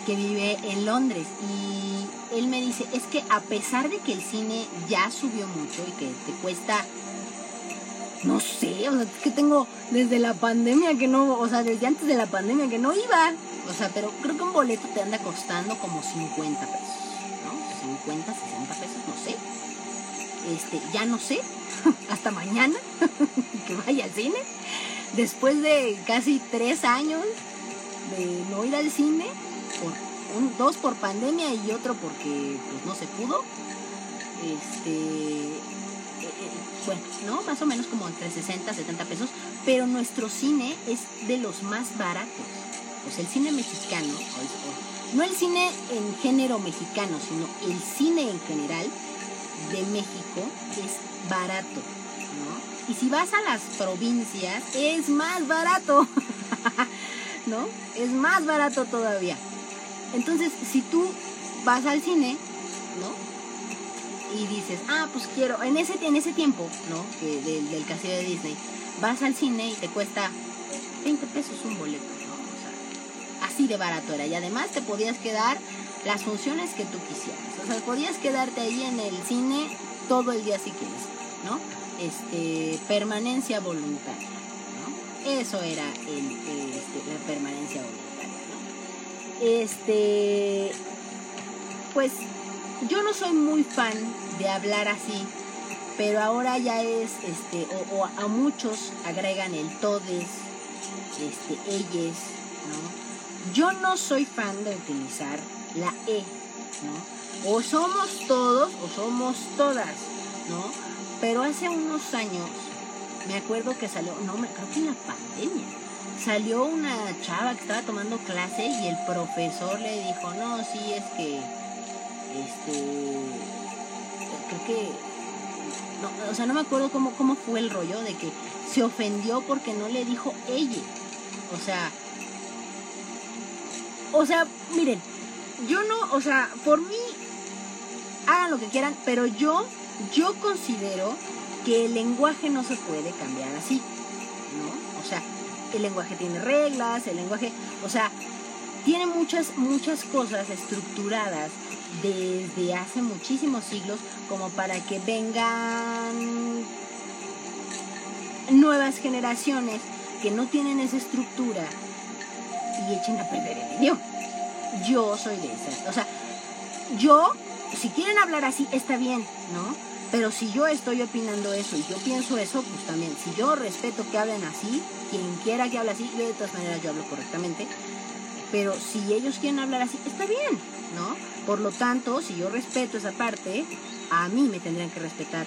que vive en Londres y él me dice, es que a pesar de que el cine ya subió mucho y que te cuesta no sé, o sea, es que tengo desde la pandemia que no, o sea, desde antes de la pandemia que no iba. O sea, pero creo que un boleto te anda costando como 50 pesos, ¿no? 50, 60 pesos, no sé. Este, ya no sé, hasta mañana que vaya al cine. Después de casi tres años de no ir al cine, por dos por pandemia y otro porque pues no se pudo. Este, bueno, ¿no? Más o menos como entre 60 70 pesos, pero nuestro cine es de los más baratos pues el cine mexicano, no el cine en género mexicano, sino el cine en general de México es barato, ¿no? Y si vas a las provincias, es más barato. ¿no? Es más barato todavía. Entonces, si tú vas al cine. Y dices, ah, pues quiero, en ese, en ese tiempo, ¿no? Del, del castillo de Disney, vas al cine y te cuesta 20 pesos un boleto, ¿no? O sea, así de barato era. Y además te podías quedar las funciones que tú quisieras. O sea, podías quedarte ahí en el cine todo el día si quieres, ¿no? Este, permanencia voluntaria, ¿no? Eso era el, este, la permanencia voluntaria, ¿no? Este, pues yo no soy muy fan de hablar así, pero ahora ya es, este, o, a muchos agregan el todes, este, ellos, ¿no? Yo no soy fan de utilizar la E, ¿no? O somos todos o somos todas, ¿no? Pero hace unos años, me acuerdo que salió, no, me creo que en la pandemia, salió una chava que estaba tomando clase y el profesor le dijo, no, sí, es que, este, creo que, no, o sea, no me acuerdo cómo, cómo fue el rollo de que se ofendió porque no le dijo ella. O sea, o sea, miren, yo no, o sea, por mí, hagan lo que quieran, pero yo, yo considero que el lenguaje no se puede cambiar así, ¿no? O sea, el lenguaje tiene reglas, el lenguaje, o sea, tiene muchas, muchas cosas estructuradas desde hace muchísimos siglos como para que vengan nuevas generaciones que no tienen esa estructura y echen a perder el idioma. Yo soy de esas. O sea, yo, si quieren hablar así, está bien, ¿no? Pero si yo estoy opinando eso y yo pienso eso, pues también, si yo respeto que hablen así, quien quiera que hable así, yo de todas maneras yo hablo correctamente. Pero si ellos quieren hablar así, está bien, ¿no? Por lo tanto, si yo respeto esa parte, a mí me tendrían que respetar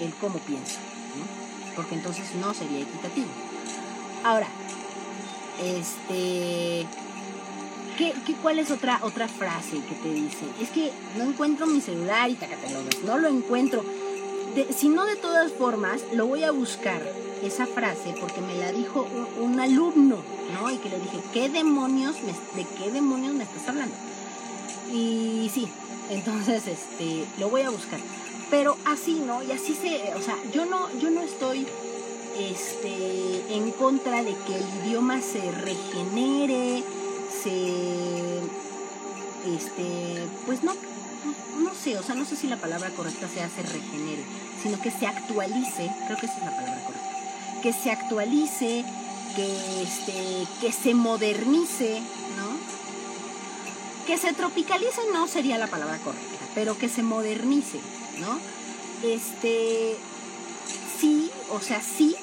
el cómo pienso, ¿no? Porque entonces no sería equitativo. Ahora, este ¿Qué, cuál es otra, otra frase que te dice? Es que no encuentro mi celular y ves, no lo encuentro. si no, de todas formas, lo voy a buscar, esa frase, porque me la dijo un, alumno, ¿no? Y que le dije, ¿qué demonios, de qué demonios me estás hablando? Y sí, entonces, este, lo voy a buscar. Pero así, ¿no? Y así se, o sea, yo no, yo no estoy este, en contra de que el idioma se regenere, se, este, pues no, no sé, o sea, no sé si la palabra correcta sea se regenere, sino que se actualice, creo que esa es la palabra correcta, que se actualice, que, este, que se modernice. Que se tropicalice no sería la palabra correcta, pero que se modernice, ¿no? Este, sí, o sea, sí,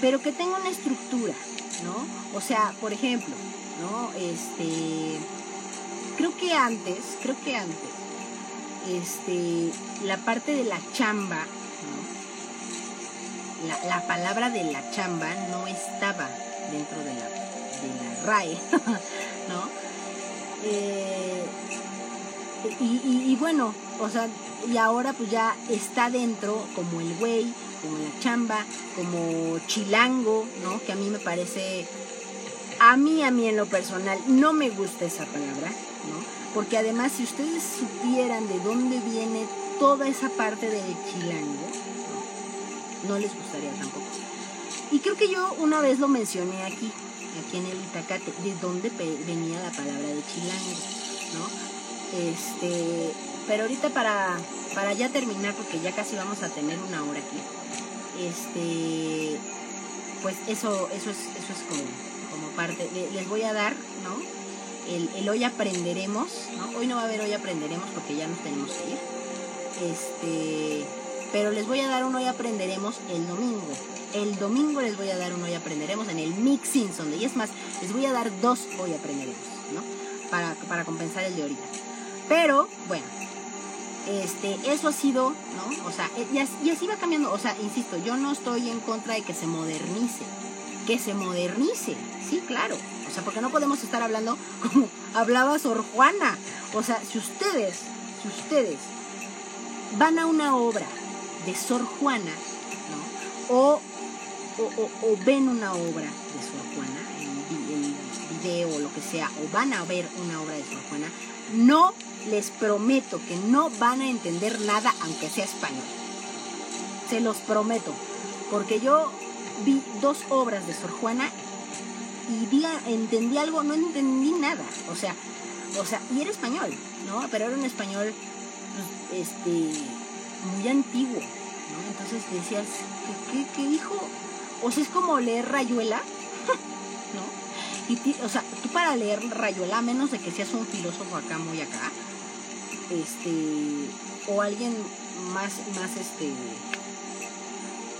pero que tenga una estructura, ¿no? O sea, por ejemplo, ¿no? Este, creo que antes, creo que antes, este, la parte de la chamba, la, palabra de la chamba no estaba dentro de la, de la RAE, ¿no? Eh, y, bueno, o sea, y ahora pues ya está dentro como el güey, como la chamba, como chilango, ¿no? Que a mí me parece a mí, a mí en lo personal, no me gusta esa palabra, ¿no? Porque además, si ustedes supieran de dónde viene toda esa parte del chilango, no, les gustaría tampoco. Y creo que yo una vez lo mencioné aquí, aquí en el Itacate, de dónde venía la palabra de chilango, ¿no? Este, pero ahorita para, para ya terminar, porque ya casi vamos a tener una hora aquí, este, pues eso, eso es, eso es como como parte, les voy a dar, ¿no? El, hoy aprenderemos, ¿no? Hoy no va a haber hoy aprenderemos porque ya nos tenemos que ir. Este, pero les voy a dar un hoy aprenderemos el domingo. El domingo les voy a dar un hoy aprenderemos en el Mixing donde y es más, les voy a dar dos hoy aprenderemos, ¿no? Para, para compensar el de ahorita. Pero, bueno, este, eso ha sido, ¿no? O sea, y así va cambiando, o sea, insisto, yo no estoy en contra de que se modernice, que se modernice, sí, claro. O sea, porque no podemos estar hablando como hablaba Sor Juana. O sea, si ustedes, si ustedes van a una obra de Sor Juana, ¿no? O, o, ven una obra de Sor Juana en, video o lo que sea, o van a ver una obra de Sor Juana, no les prometo que no van a entender nada aunque sea español. Se los prometo. Porque yo vi dos obras de Sor Juana y vi, entendí algo, no entendí nada. O sea, o sea, y era español, ¿no? Pero era un español, pues, este, muy antiguo, ¿no? Entonces decías, ¿qué, qué, dijo? O sea, es como leer Rayuela, ¿no? Y, o sea, tú para leer Rayuela, a menos de que seas un filósofo acá, muy acá, este, o alguien más, más, este,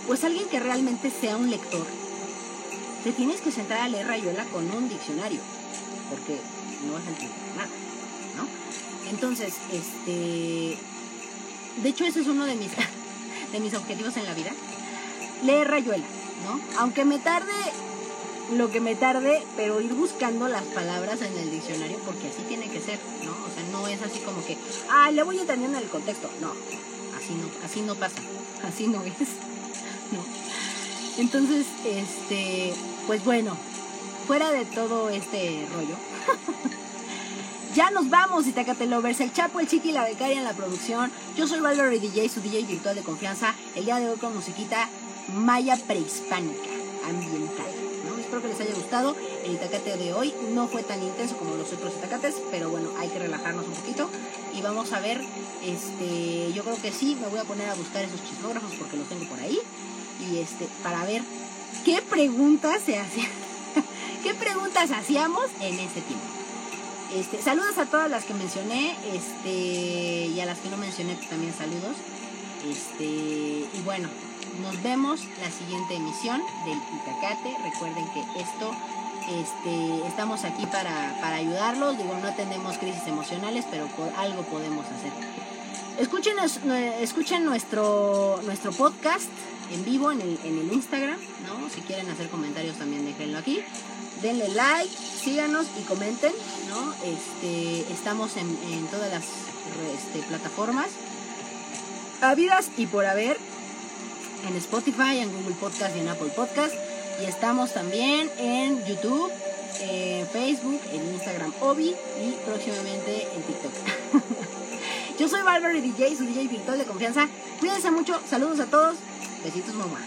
pues alguien que realmente sea un lector, te tienes que sentar a leer Rayuela con un diccionario, porque no vas a entender nada, ¿no? Entonces, este, de hecho ese es uno de mis, de mis objetivos en la vida, leer Rayuela, ¿no? Aunque me tarde lo que me tarde, pero ir buscando las palabras en el diccionario porque así tiene que ser, ¿no? O sea, no es así como que, ah, le voy entendiendo el contexto, no, así no, así no pasa, así no es, ¿no? Entonces, este, pues bueno, fuera de todo este rollo, ya nos vamos, Itacate Lovers, el Chapo, el Chiqui y la becaria en la producción. Yo soy Valerie DJ, su DJ virtual de confianza. El día de hoy con musiquita maya prehispánica, ambiental. Espero que les haya gustado. El Itacate de hoy no fue tan intenso como los otros Itacates, pero bueno, hay que relajarnos un poquito. Y vamos a ver, este, yo creo que sí, me voy a poner a buscar esos chismógrafos porque los tengo por ahí. Y este, para ver qué preguntas se hacían, qué preguntas hacíamos en ese tiempo. Este, saludos a todas las que mencioné, este, y a las que no mencioné pues, también saludos. Este, y bueno, nos vemos la siguiente emisión del Itacate. Recuerden que esto este, estamos aquí para, para ayudarlos. Digo, no tenemos crisis emocionales, pero algo podemos hacer. Escuchen, escuchen nuestro, nuestro podcast en vivo en el, en el Instagram, ¿no? Si quieren hacer comentarios también déjenlo aquí. Denle like, síganos y comenten, ¿no? Este, estamos en, en todas las este, plataformas habidas y por haber en Spotify, en Google Podcast y en Apple Podcast. Y estamos también en YouTube, en Facebook, en Instagram Obi y próximamente en TikTok. Yo soy Barbary DJ, su DJ virtual de confianza. Cuídense mucho, saludos a todos, besitos mamá.